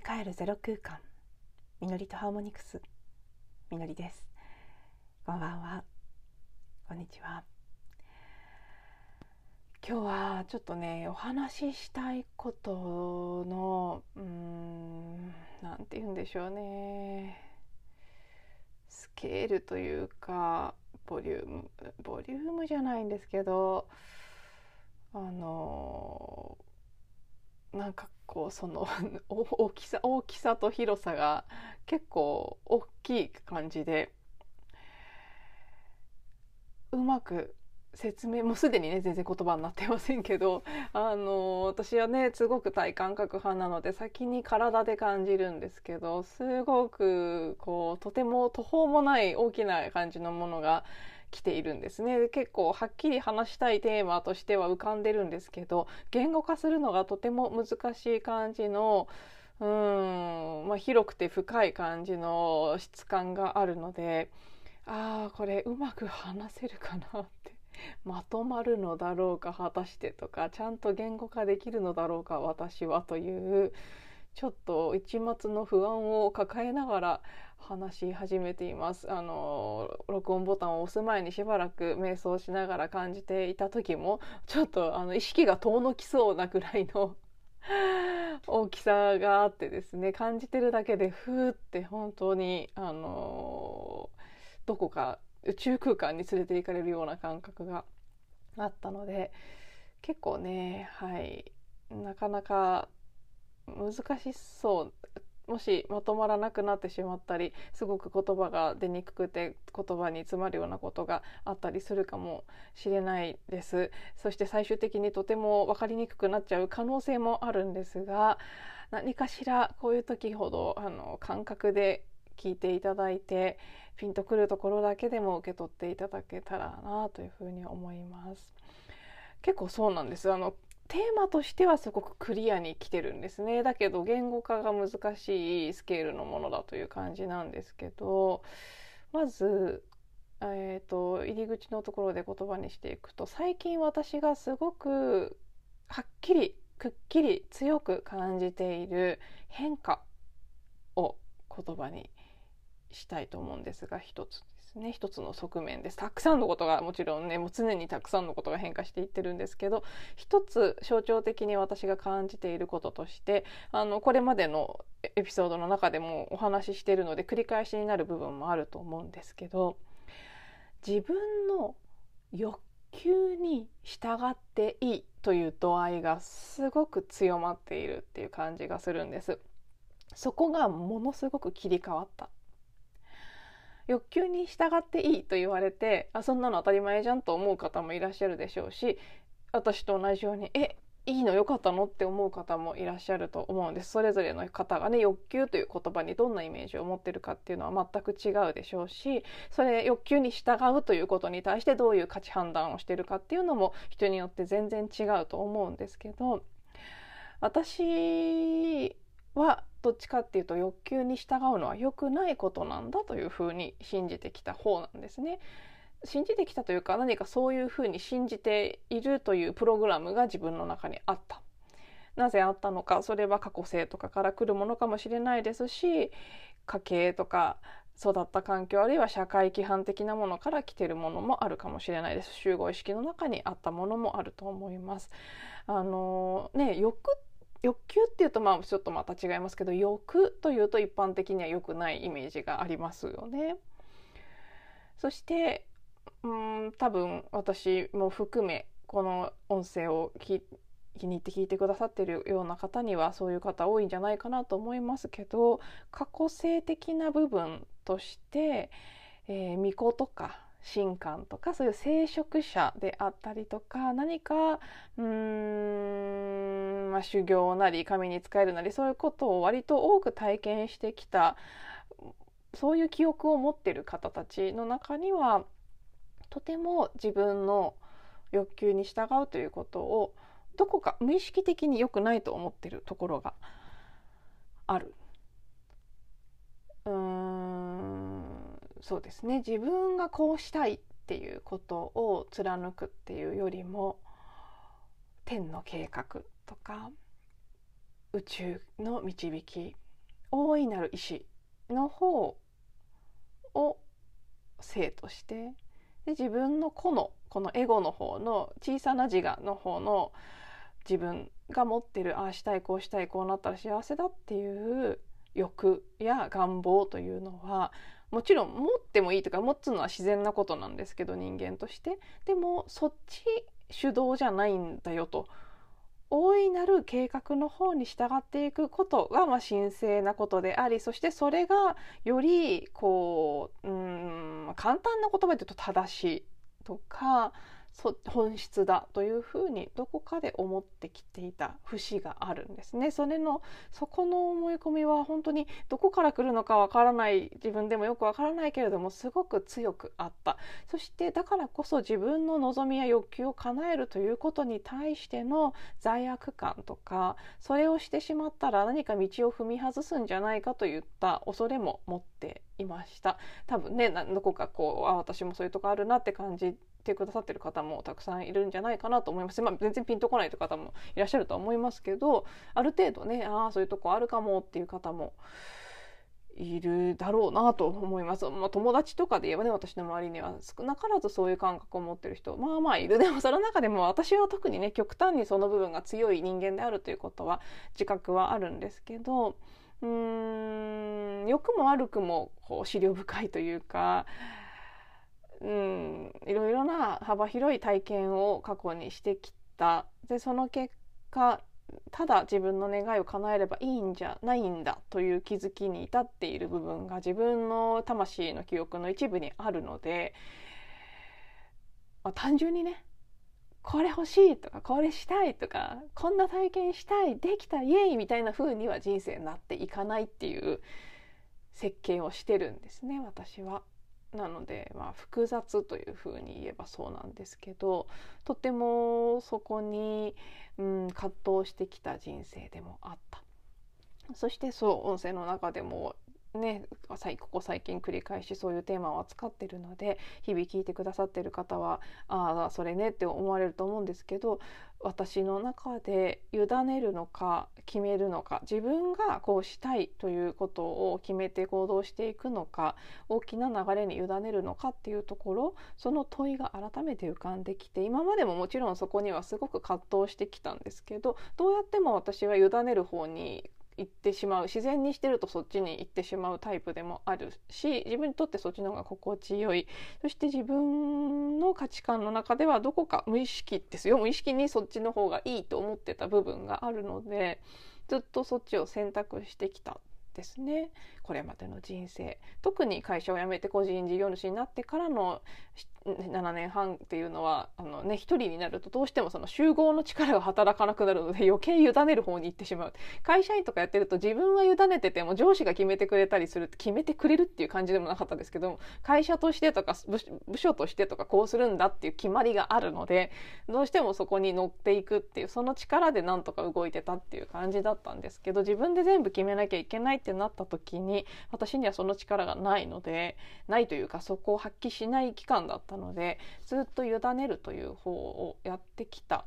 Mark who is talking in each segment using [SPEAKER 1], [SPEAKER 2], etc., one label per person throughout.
[SPEAKER 1] に帰るゼロ空間。みのりとハーモニクス。みのりです。こんばんは。こんにちは。今日はちょっとねお話ししたいことのうーんなんて言うんでしょうね。スケールというかボリュームボリュームじゃないんですけどあのなんかこうその 大きさ大きさと広さが結構大きい感じでうまく説明もうすでにね全然言葉になってませんけどあの私はねすごく体感覚派なので先に体で感じるんですけどすごくこうとても途方もない大きな感じのものが来ているんですね。結構はっきり話したいテーマとしては浮かんでるんですけど言語化するのがとても難しい感じのうん、まあ、広くて深い感じの質感があるのでああこれうまく話せるかなってまとまるのだろうか果たしてとかちゃんと言語化できるのだろうか私はというちょっと一末の不安を抱えながら話し始めています。あの録音ボタンを押す前にしばらく瞑想しながら感じていた時もちょっとあの意識が遠のきそうなくらいの 大きさがあってですね感じてるだけでふーって本当にあのどこか宇宙空間に連れて行かれるような感覚があったので結構ねはいなかなか難しそう。もしまとまらなくなってしまったりすごく言葉が出にくくて言葉に詰まるようなことがあったりするかもしれないです。そして最終的にとても分かりにくくなっちゃう可能性もあるんですが何かしらこういう時ほどあの感覚で聞いていただいてピンとくるところだけでも受け取っていただけたらなというふうに思います。結構そうなんです。あのテーマとしてはすごくクリアに来てるんですね。だけど言語化が難しいスケールのものだという感じなんですけどまず、えーと、入り口のところで言葉にしていくと最近私がすごくはっきりくっきり強く感じている変化を言葉にしたいと思うんですが一つ。ね。一つの側面です。たくさんのことがもちろんねもう常にたくさんのことが変化していってるんですけど一つ象徴的に私が感じていることとしてあのこれまでのエピソードの中でもお話ししているので繰り返しになる部分もあると思うんですけど自分の欲求に従っていいという度合いがすごく強まっているっていう感じがするんです。そこがものすごく切り替わった。欲求に従っていいと言われてあそんなの当たり前じゃんと思う方もいらっしゃるでしょうし私と同じようにえいいのよかったのって思う方もいらっしゃると思うんです。それぞれの方がね欲求という言葉にどんなイメージを持ってるかっていうのは全く違うでしょうしそれ欲求に従うということに対してどういう価値判断をしてるかっていうのも人によって全然違うと思うんですけど私はどっちかっていうと欲求に従うのは良くないことなんだというふうに信じてきた方なんですね。信じてきたというか何かそういうふうに信じているというプログラムが自分の中にあった。なぜあったのかそれは過去性とかから来るものかもしれないですし家計とか育った環境あるいは社会規範的なものから来てるものもあるかもしれないです集合意識の中にあったものもあると思います。あのね欲欲求っていうとまあちょっとまた違いますけど欲というと一般的には良くないイメージがありますよね。そしてうん多分私も含めこの音声を気に入って聞いてくださってるような方にはそういう方多いんじゃないかなと思いますけど過去性的な部分として、えー、巫女とか神官とかそういう聖職者であったりとか何かうん、まあ、修行なり神に仕えるなりそういうことを割と多く体験してきたそういう記憶を持ってる方たちの中にはとても自分の欲求に従うということをどこか無意識的に良くないと思ってるところがある。うんそうですね。自分がこうしたいっていうことを貫くっていうよりも天の計画とか宇宙の導き大いなる意志の方を生としてで自分の個のこのエゴの方の小さな自我の方の自分が持ってるああしたいこうしたいこうなったら幸せだっていう欲や願望というのはもちろん持ってもいいとか持つのは自然なことなんですけど人間として。でもそっち主導じゃないんだよと。大いなる計画の方に従っていくことが、まあ、神聖なことでありそしてそれがよりこううん簡単な言葉で言うと正しいとか本質だというふうにどこかで思ってきていた節があるんですね。それのそこの思い込みは本当にどこから来るのかわからない自分でもよくわからないけれどもすごく強くあったそしてだからこそ自分の望みや欲求を叶えるということに対しての罪悪感とかそれをしてしまったら何か道を踏み外すんじゃないかといった恐れも持っていました多分ねどこかこうあ私もそういうとこあるなって感じてくださってる方もたくさんいるんじゃないかなと思います。まあ、全然ピンとこないという方もいらっしゃるとは思いますけどある程度ねああそういうとこあるかもっていう方もいるだろうなと思います。まあ、友達とかで言えばね私の周りには少なからずそういう感覚を持ってる人まあまあいるでも その中でも私は特にね極端にその部分が強い人間であるということは自覚はあるんですけどうーん良くも悪くもこう思慮深いというかうんいろいろな幅広い体験を過去にしてきたでその結果ただ自分の願いを叶えればいいんじゃないんだという気づきに至っている部分が自分の魂の記憶の一部にあるので、まあ、単純にねこれ欲しいとかこれしたいとかこんな体験したいできたイエイみたいな風には人生になっていかないっていう設計をしてるんですね私は。なので、まあ、複雑というふうに言えばそうなんですけどとてもそこに、うん、葛藤してきた人生でもあった。そしてそう音声の中でもね、ここ最近繰り返しそういうテーマを扱ってるので日々聞いてくださってる方はああそれねって思われると思うんですけど私の中で委ねるのか決めるのか自分がこうしたいということを決めて行動していくのか大きな流れに委ねるのかっていうところその問いが改めて浮かんできて今までももちろんそこにはすごく葛藤してきたんですけどどうやっても私は委ねる方に行ってしまう自然にしてるとそっちに行ってしまうタイプでもあるし自分にとってそっちの方が心地よい。そして自分の価値観の中ではどこか無意識ですよ。無意識にそっちの方がいいと思ってた部分があるのでずっとそっちを選択してきたですね。これまでの人生。特に会社を辞めて個人事業主になってからの7年半っていうのはあの、ね、一人になるとどうしてもその集合の力が働かなくなるので余計委ねる方に行ってしまう。会社員とかやってると自分は委ねてても上司が決めてくれたりする決めてくれるっていう感じでもなかったですけど会社としてとか部署としてとかこうするんだっていう決まりがあるのでどうしてもそこに乗っていくっていうその力でなんとか動いてたっていう感じだったんですけど自分で全部決めなきゃいけないってなった時に私にはその力がないのでないというかそこを発揮しない期間だったったのでずっと委ねるという方をやってきた。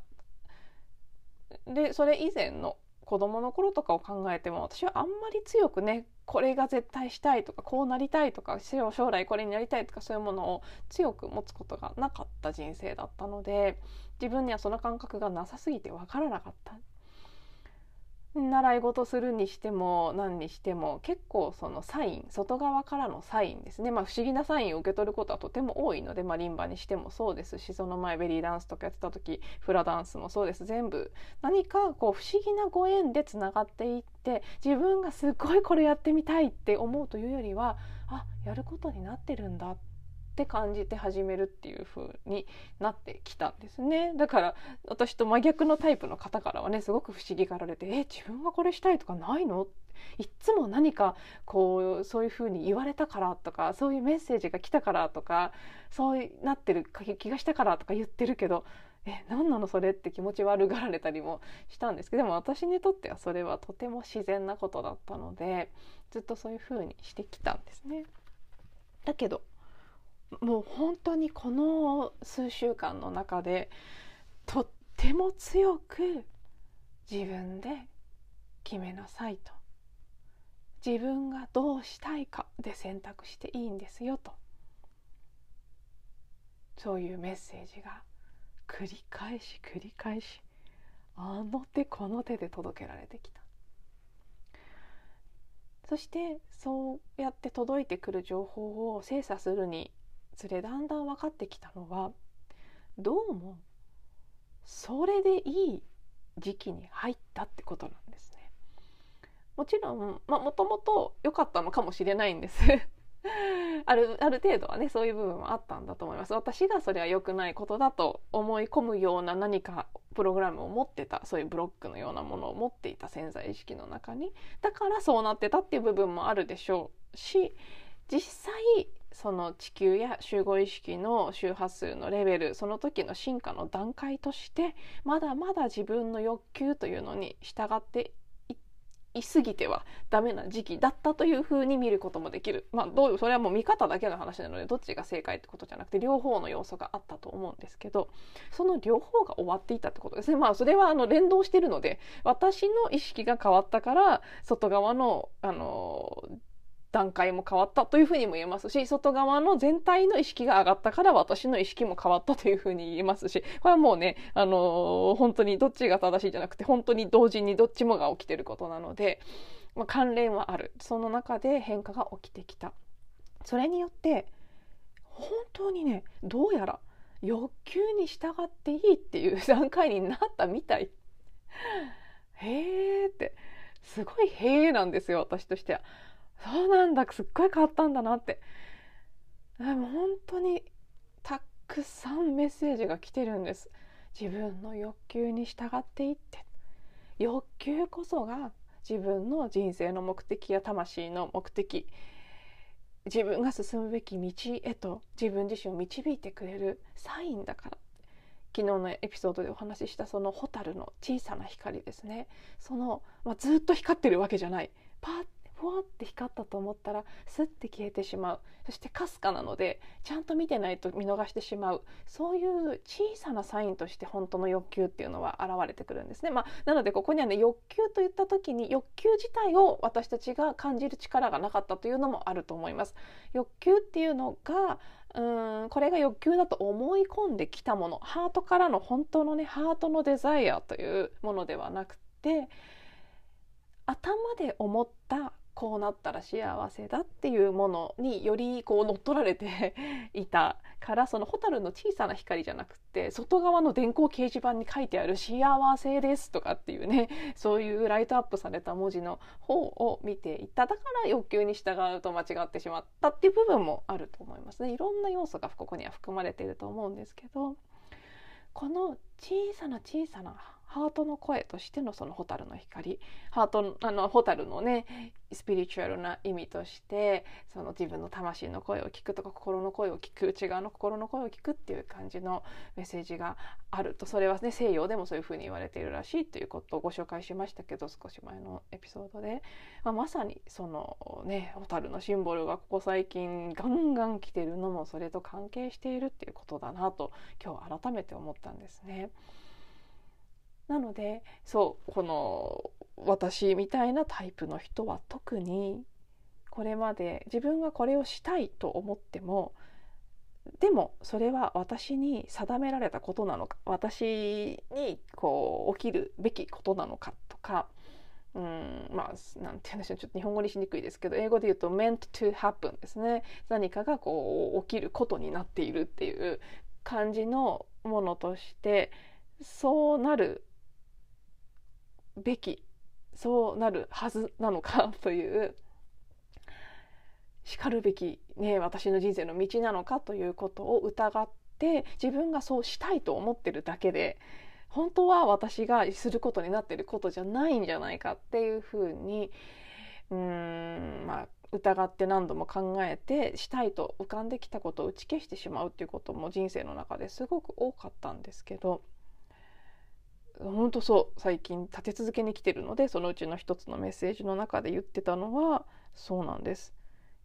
[SPEAKER 1] でそれ以前の子供の頃とかを考えても私はあんまり強くねこれが絶対したいとかこうなりたいとか将来これになりたいとかそういうものを強く持つことがなかった人生だったので自分にはその感覚がなさすぎて分からなかった習い事するにしても何にしても結構そのサイン外側からのサインですね、まあ、不思議なサインを受け取ることはとても多いので、まあ、リンバにしてもそうですしその前ベリーダンスとかやってた時フラダンスもそうです。全部何かこう不思議なご縁でつながっていって自分がすごいこれやってみたいって思うというよりはあやることになってるんだってって感じて始めるっていう風になってきたんですねだから私と真逆のタイプの方からはねすごく不思議がられて「え自分はこれしたいとかないの?」いっつも何かこうそういう風に言われたからとかそういうメッセージが来たからとかそうなってる気がしたからとか言ってるけどえ何なの？それって気持ち悪がられたりもしたんですけどでも私にとってはそれはとても自然なことだったのでずっとそういう風にしてきたんですね。だけどもう本当にこの数週間の中でとっても強く自分で決めなさいと。自分がどうしたいかで選択していいんですよと。そういうメッセージが繰り返し繰り返しあの手この手で届けられてきた。そしてそうやって届いてくる情報を精査するにつれだんだん分かってきたのはどうもそれでいい時期に入ったってことなんですね。もちろん、まあ、もともと良かったのかもしれないんです。あるある程度はねそういう部分はあったんだと思います。私がそれは良くないことだと思い込むような何かプログラムを持ってたそういうブロックのようなものを持っていた潜在意識の中に。だからそうなってたっていう部分もあるでしょうし実際その地球や集合意識の周波数のレベルその時の進化の段階としてまだまだ自分の欲求というのに従っていすぎてはダメな時期だったというふうに見ることもできる。まあどうそれはもう見方だけの話なのでどっちが正解ってことじゃなくて両方の要素があったと思うんですけどその両方が終わっていたってことですね。まあそれはあの連動してるので私の意識が変わったから外側のあの段階も変わったというふうにも言えますし外側の全体の意識が上がったから私の意識も変わったというふうに言えますしこれはもうね、あのー、本当にどっちが正しいじゃなくて本当に同時にどっちもが起きてることなので、まあ、関連はあるその中で変化が起きてきたそれによって本当にねどうやら欲求に従っていいっていう 段階になったみたい。へーってすごい「へー」なんですよ私としては。そうなんだすっごい変わったんだなって。でも本当にたくさんメッセージが来てるんです。自分の欲求に従っていって。欲求こそが自分の人生の目的や魂の目的。自分が進むべき道へと自分自身を導いてくれるサインだから。昨日のエピソードでお話ししたその蛍の小さな光ですね。その、まあ、ずっと光ってるわけじゃない。パッふわって光ったと思ったらスッて消えてしまうそしてかすかなのでちゃんと見てないと見逃してしまうそういう小さなサインとして本当の欲求っていうのは現れてくるんですね。まあ、なのでここにはね欲求といった時に欲求自体を私たちが感じる力がなかったというのもあると思います。欲求っていうのがうーんこれが欲求だと思い込んできたものハートからの本当のねハートのデザイアというものではなくて頭で思ったこうなったら幸せだっていうものによりこう乗っ取られて いたからその蛍の小さな光じゃなくて外側の電光掲示板に書いてある「幸せです」とかっていうね そういうライトアップされた文字の方を見ていただから欲求に従うと間違ってしまったっていう部分もあると思いますね。いろんな要素がここには含まれていると思うんですけどこの小さな小さなハートの声としてのその蛍の光。ハートあの蛍のねスピリチュアルな意味としてその自分の魂の声を聞くとか心の声を聞く内側の心の声を聞くっていう感じのメッセージがあると。それはね西洋でもそういうふうに言われているらしいということをご紹介しましたけど少し前のエピソードで、まあ、まさにそのね蛍のシンボルがここ最近ガンガン来てるのもそれと関係しているっていうことだなと今日改めて思ったんですね。なのでそうこの私みたいなタイプの人は特にこれまで自分がこれをしたいと思ってもでもそれは私に定められたことなのか私にこう起きるべきことなのかとかうんまあなんて言うんでしょうちょっと日本語にしにくいですけど英語で言うと meant to happen ですね。何かがこう起きることになっているっていう感じのものとしてそうなるべきそうなるはずなのかというしかるべき、ね、私の人生の道なのかということを疑って自分がそうしたいと思ってるだけで本当は私がすることになってることじゃないんじゃないかっていうふうにうんまあ疑って何度も考えてしたいと浮かんできたことを打ち消してしまうっていうことも人生の中ですごく多かったんですけど本当そう最近立て続けに来てるのでそのうちの一つのメッセージの中で言ってたのはそうなんです。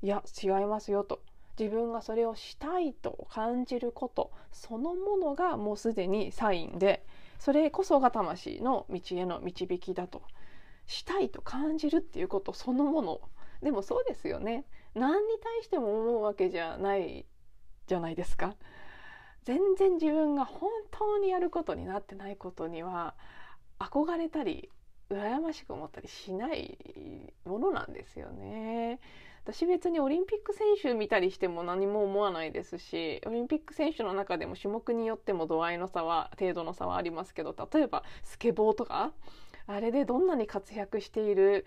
[SPEAKER 1] いや違いますよと。自分がそれをしたいと感じることそのものがもうすでにサインでそれこそが魂の道への導きだと。したいと感じるっていうことそのもの。でもそうですよね。何に対しても思うわけじゃないじゃないですか。全然自分が本当にやることになってないことには憧れたり羨ましく思ったりしないものなんですよね。私別にオリンピック選手見たりしても何も思わないですしオリンピック選手の中でも種目によっても度合いの差は程度の差はありますけど例えばスケボーとかあれでどんなに活躍している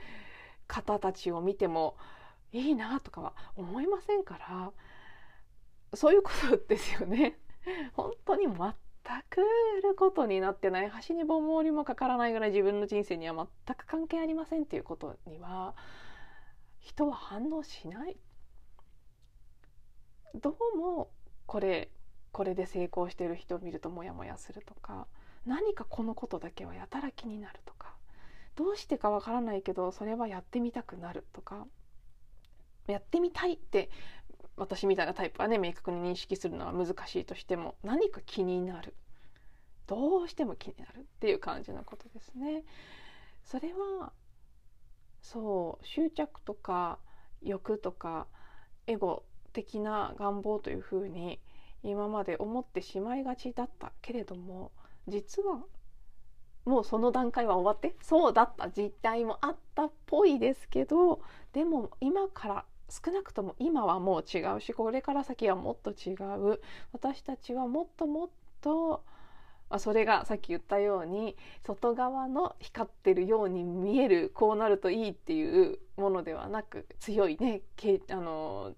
[SPEAKER 1] 方たちを見てもいいなとかは思いませんからそういうことですよね。本当に全く売ることになってない。端に棒盛りもかからないぐらい自分の人生には全く関係ありませんっていうことには人は反応しない。どうもこれこれで成功してる人を見るとモヤモヤするとか何かこのことだけはやたら気になるとかどうしてかわからないけどそれはやってみたくなるとかやってみたいって私みたいなタイプはね明確に認識するのは難しいとしても何か気になるどうしても気になるっていう感じのことですね。それはそう執着とか欲とかエゴ的な願望というふうに今まで思ってしまいがちだったけれども実はもうその段階は終わってそうだった実態もあったっぽいですけどでも今から少なくとも今はもう違うしこれから先はもっと違う。私たちはもっともっとまあ、それがさっき言ったように外側の光ってるように見えるこうなるといいっていうものではなく強いねけあの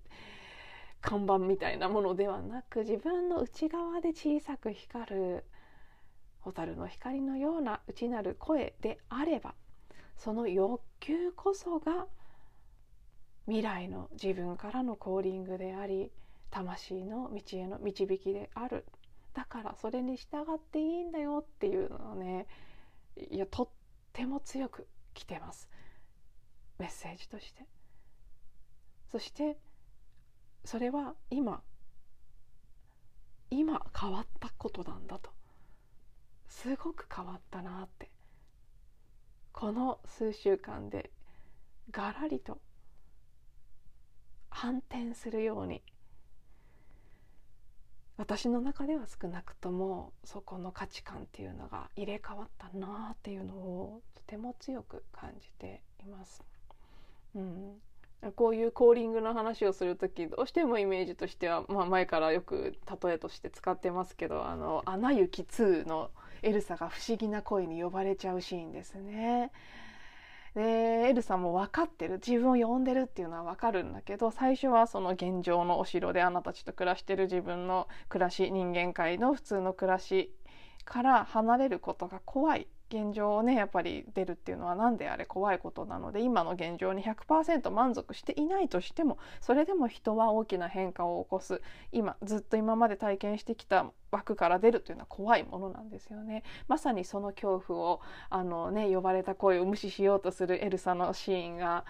[SPEAKER 1] 看板みたいなものではなく自分の内側で小さく光る蛍の光のような内なる声であればその欲求こそが未来の自分からのコーリングであり魂の道への導きである。だからそれに従っていいんだよっていうのをねいやとっても強く来てます。メッセージとして。そしてそれは今今変わったことなんだと。すごく変わったなって。この数週間でガラリと反転するように私の中では少なくともそこの価値観っていうのが入れ替わったなっていうのをとても強く感じています。うん、こういうコーリングの話をする時どうしてもイメージとしては、まあ、前からよく例えとして使ってますけど「あのアナ雪2」のエルサが不思議な声に呼ばれちゃうシーンですね。でエルサも分かってる。自分を呼んでるっていうのは分かるんだけど最初はその現状のお城であなたたちと暮らしてる。自分の暮らし人間界の普通の暮らしから離れることが怖い。現状をねやっぱり出るっていうのは何であれ？怖いことなので今の現状に100%満足していないとしてもそれでも人は大きな変化を起こす。今ずっと今まで体験してきた枠から出るというのは怖いものなんですよね。まさにその恐怖をあのね呼ばれた声を無視しようとするエルサのシーンが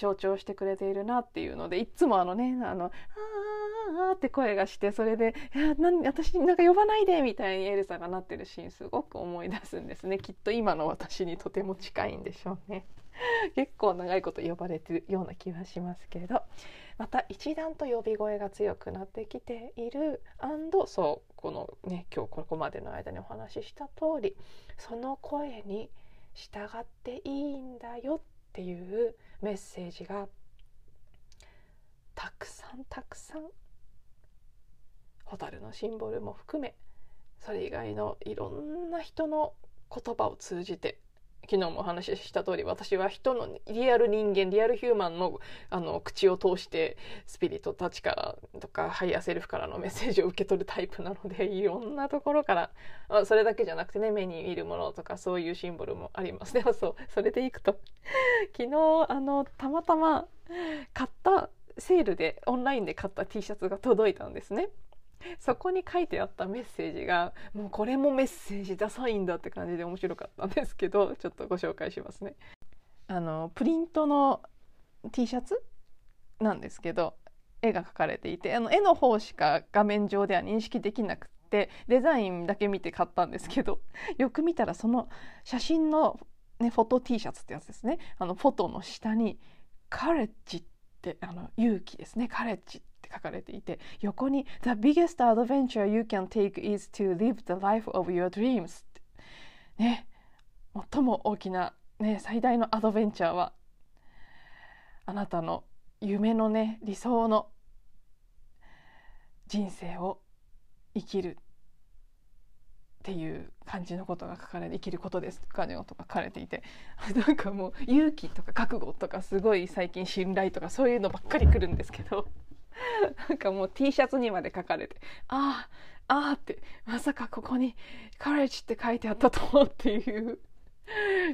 [SPEAKER 1] 象徴してくれているなっていうのでいつもあのねあの「あー」って声がしてそれで「いや何私なんか呼ばないで」みたいにエルサがなってるシーンすごく思い出すんですね。きっと今の私にとても近いんでしょうね。結構長いこと呼ばれてるような気はしますけど。また一段と呼び声が強くなってきている。そう。このね今日ここまでの間にお話しした通りその声に従っていいんだよっていうメッセージがたくさんたくさん蛍のシンボルも含めそれ以外のいろんな人の言葉を通じて昨日もお話しした通り私は人のリアル人間リアルヒューマンのあの口を通してスピリットたちからとかハイヤーセルフからのメッセージを受け取るタイプなのでいろんなところから あそれだけじゃなくてね目に見るものとかそういうシンボルもありますでもそうそれでいくと昨日あのたまたま買ったセールでオンラインで買った T シャツが届いたんですね。そこに書いてあったメッセージがもうこれもメッセージだサインだって感じで面白かったんですけど ちょっとご紹介しますね。あのプリントの T シャツなんですけど絵が描かれていてあの絵の方しか画面上では認識できなくてデザインだけ見て買ったんですけど よく見たらその写真のね、フォト T シャツってやつですね。あのフォトの下に「カレッジ」ってあの勇気ですね。カレッジって書かれていて横に「The biggest adventure you can take is to live the life of your dreams」って。ね。最も大きな、ね、最大のアドベンチャーはあなたの夢のね理想の人生を生きるっていう感じのことが書かれて生きることですとかねとか書かれていて。なんかもう勇気とか覚悟とかすごい最近信頼とかそういうのばっかり来るんですけど。なんかもう T シャツにまで書かれてああああってまさかここに「カレッジ」って書いてあったと思うっていう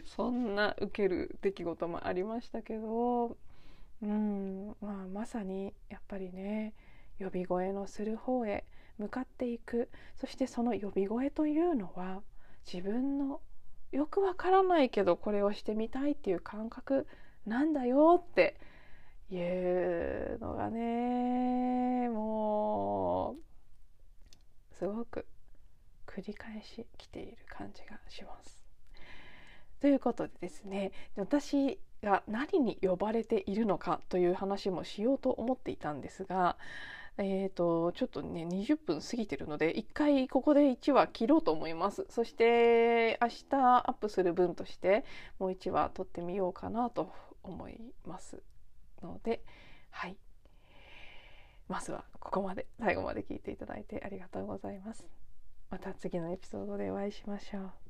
[SPEAKER 1] そんな受ける出来事もありましたけどうんまあまさにやっぱりね呼び声のする方へ向かっていく。そしてその呼び声というのは自分のよくわからないけどこれをしてみたいっていう感覚なんだよっていうのがねもうすごく繰り返し来ている感じがします。ということでですね私が何に呼ばれているのかという話もしようと思っていたんですがえーと、ちょっとね20分過ぎてるので一回ここで1話切ろうと思います。そして明日アップする分としてもう1話撮ってみようかなと思いますのではい。まずはここまで。最後まで聞いていただいてありがとうございます。また次のエピソードでお会いしましょう。